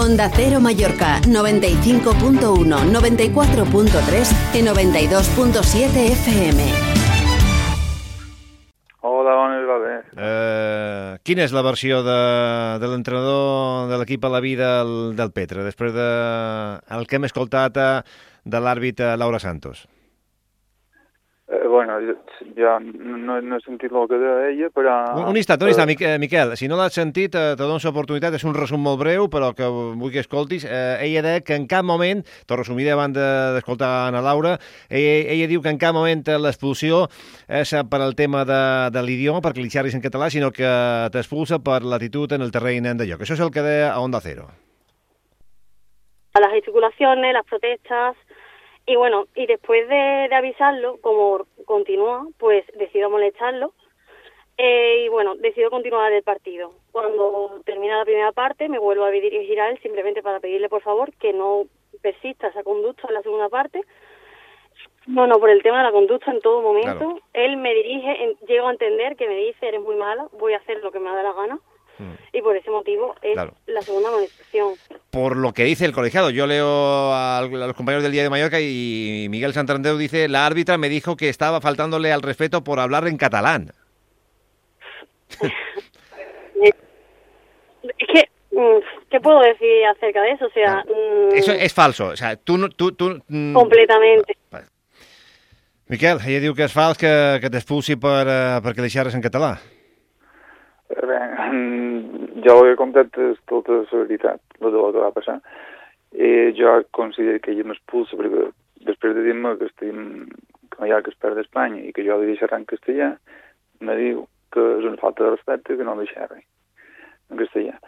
Onda Cero Mallorca, 95.1, 94.3 i 92.7 FM. Hola, bones, va bé. Eh, quina és la versió de, de l'entrenador de l'equip a la vida del, del Petra, després de el que hem escoltat eh, de l'àrbitre Laura Santos? Eh, bueno, jo no, no he sentit el que deia però... Un, un instant, un instant, Mique- Miquel, si no l'has sentit, eh, te dono l'oportunitat, és un resum molt breu, però que vull que escoltis. Eh, ella deia que en cap moment, t'ho resumiré abans de- d'escoltar Ana Laura, ella, ella diu que en cap moment l'expulsió és per al tema de, de l'idioma, perquè li xerris en català, sinó que t'expulsa per l'actitud en el terreny de lloc. Això és el que deia a Onda Cero. a las gesticulaciones, las protestas y bueno, y después de, de avisarlo, como continúa, pues decido molestarlo eh, y bueno, decido continuar el partido. Cuando termina la primera parte me vuelvo a dirigir a él simplemente para pedirle por favor que no persista esa conducta en la segunda parte. No, no, por el tema de la conducta en todo momento. Claro. Él me dirige, en- llego a entender que me dice, eres muy mala, voy a hacer lo que me da la gana. Mm. Y por ese motivo es Claro. la segunda amonestación. Por lo que dice el colegiado. Yo leo a, los compañeros del Día de Mallorca y Miguel Santander dice, la árbitra me dijo que estaba faltándole al respeto por hablar en catalán. Es que, mm, ¿qué puedo decir acerca de eso? O sea, mm, Eso es falso. O sea, tú... no- tú, tú mm, completamente. Miquel, ella diu que és fals que, que t'expulsi per, uh, perquè li xerres en català. Bé, mm, jo he contat és tota la veritat, el de que va passar. I jo considero que ella m'expulsa perquè després de dir-me que estem que no hi ha que es perd d'Espanya i que jo li xerrar en castellà, me diu que és una falta de respecte que no li xerri en castellà.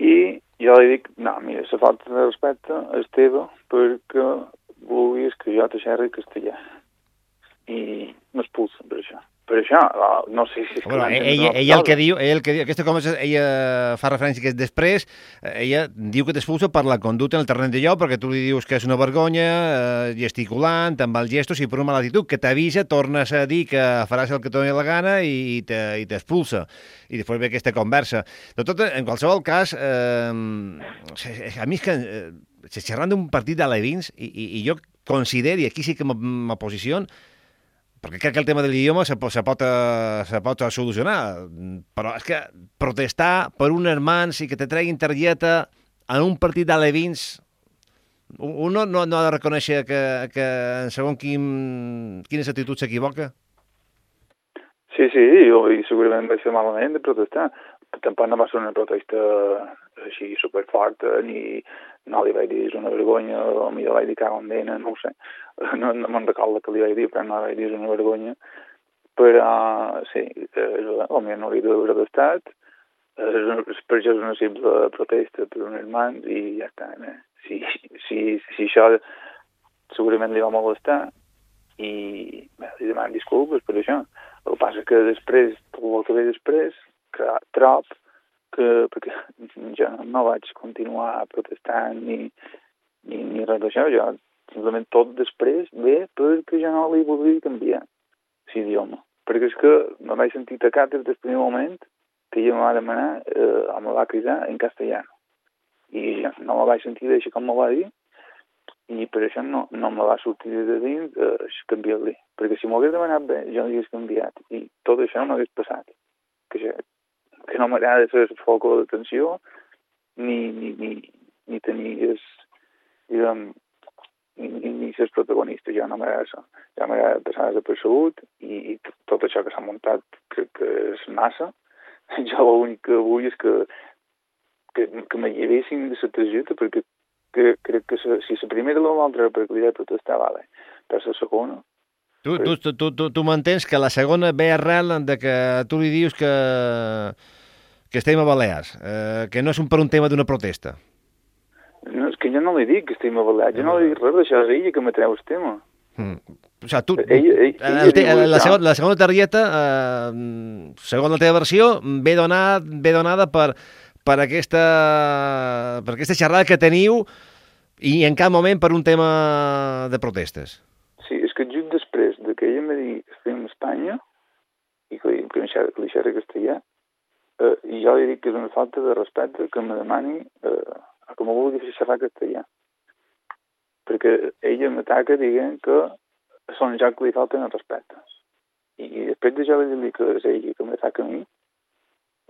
I jo li dic, no, mira, la falta de respecte és teva perquè vulguis que jo te xerri castellà. I m'expulsen per això. Per això, no sé si és Bueno, ella, entès ella, el que diu, ella el que diu, aquesta conversa, ella fa referència que després, eh, ella diu que t'expulsa per la conducta en el terreny de lloc, perquè tu li dius que és una vergonya, eh, gesticulant, amb els gestos i per una mala actitud, que t'avisa, tornes a dir que faràs el que et doni la gana i, i te- i t'expulsa. I després ve aquesta conversa. De tot, en qualsevol cas, eh, a mi és que, eh, xerrant d'un partit de l'Evins, i, i, i jo considero, i aquí sí que m'oposició, perquè crec que el tema de l'idioma se, se, pot, eh, se pot solucionar, però és que protestar per un hermans i que te treguin targeta en un partit d'alevins, un no, no, no ha de reconèixer que, que en segon quin, quines actituds s'equivoca? Sí, sí, jo, i segurament vaig fer malament de protestar. Tampoc no va ser una protesta així superforta, ni no li vaig dir és una vergonya, o millor vaig dir cago en dena, no ho sé. No, no me'n recordo que li vaig dir, però no vaig dir és una vergonya. Però, sí, eh, potser no hauria d'haver estat. És, una- és per això és una simple protesta per un hermans i ja està. Eh? Si, si, si això segurament li va molestar i bé, li demanen disculpes per això. El que passa que després, tot el que ve després, que trop, que, perquè jo no vaig continuar protestant ni, ni, ni res d'això, jo simplement tot després ve perquè jo no li volia canviar l'idioma. Perquè és que me vaig sentir tacat des del primer moment que ella me va demanar, eh, me va cridar en castellano. I jo no me vaig sentir d'això com me va dir, i per això no, no me va sortir de dins eh, canviar-li. Perquè si m'ho hagués demanat bé, jo l'hagués canviat. I tot això no hagués passat. Que, no m'agrada ser el foco d'atenció ni, ni, ni, ni tenir es, diguem, ni, ni, ni ser protagonista. Jo no m'agrada això. Ja m'agrada passar desapercebut i, i tot, tot això que s'ha muntat crec que és massa. Jo l'únic que vull és que, que, que me llevessin de la targeta perquè que, crec que se, si la primera o l'altra per cridar i protestar, vale. Però la segona, Tu, tu, tu, tu, tu, tu m'entens que la segona ve arrel de que tu li dius que, que estem a Balears, eh, que no és un, per un tema d'una protesta. no, és que jo no li dic que estic avalat, jo no li dic res d'això, és ella que me treu el tema. Mm. O sigui, tu, Ella- ella- el, te, ella diu la, segona, la segona targeta, eh, segons la teva versió, ve, donat, ve donada per, per, aquesta, per aquesta xerrada que teniu i en cap moment per un tema de protestes. Sí, és que just després de que ella me digui que estem a Espanya i que, li- que, li li xerri castellà, eh, i jo li dic que és una falta de respecte que me demani eh, que me xerrar castellà. Perquè ella m'ataca dient que són ja que li falten el respecte. I després de jo dir que és ella que m'ataca a mi,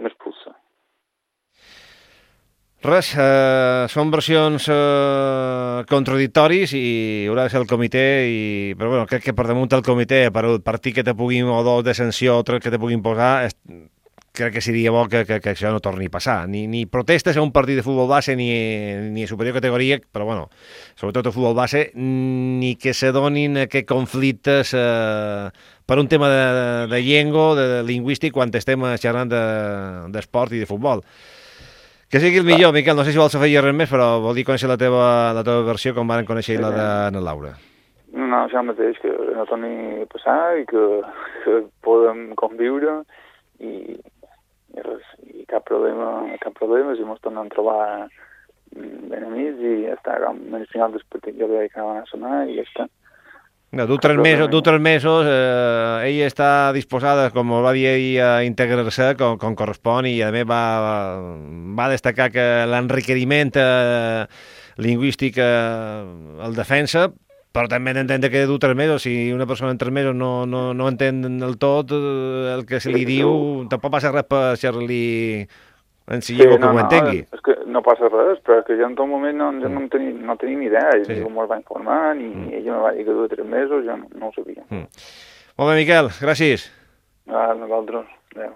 m'expulsa. Res, eh, són versions eh, contradictoris i haurà de ser el comitè, i, però bueno, crec que per damunt del comitè, per el partit que te puguin, o dos de sanció, o tres que te puguin posar, es, crec que seria bo que, que, que això no torni a passar. Ni, ni protestes a un partit de futbol base ni, ni a superior categoria, però bueno, sobretot a futbol base, ni que se donin aquests conflictes eh, per un tema de, de llengua, de, de lingüístic, quan estem xerrant d'esport de, i de futbol. Que sigui el millor, Miquel. No sé si vols afegir res més, però vol dir conèixer la teva, la teva versió com van conèixer sí, la de Laura. No, això mateix, que no torni a passar i que, que podem conviure i, i, res, i cap problema, cap problema, si ens tornem a trobar ben amics i ja està, al final del partit jo vaig acabar a sonar i ja està. No, du tres mesos, du tres mesos eh, ella està disposada, com va dir ell, a integrar-se com, com correspon i a més va, va destacar que l'enriqueriment eh, lingüístic eh, el defensa, però també hem d'entendre que du tres mesos, si una persona en tres mesos no, no, no entén del tot eh, el que se li diu, tampoc passa res per ser-li en si sí, no, que ho entengui. No, és que no passa res, però que jo en tot moment no, mm. no, tenim, no tenim idea, i sí. me'l va informar, i mm. ella me va dir que duia tres mesos, jo no, no ho sabia. Mm. Molt bé, Miquel, gràcies. A nosaltres. Adéu.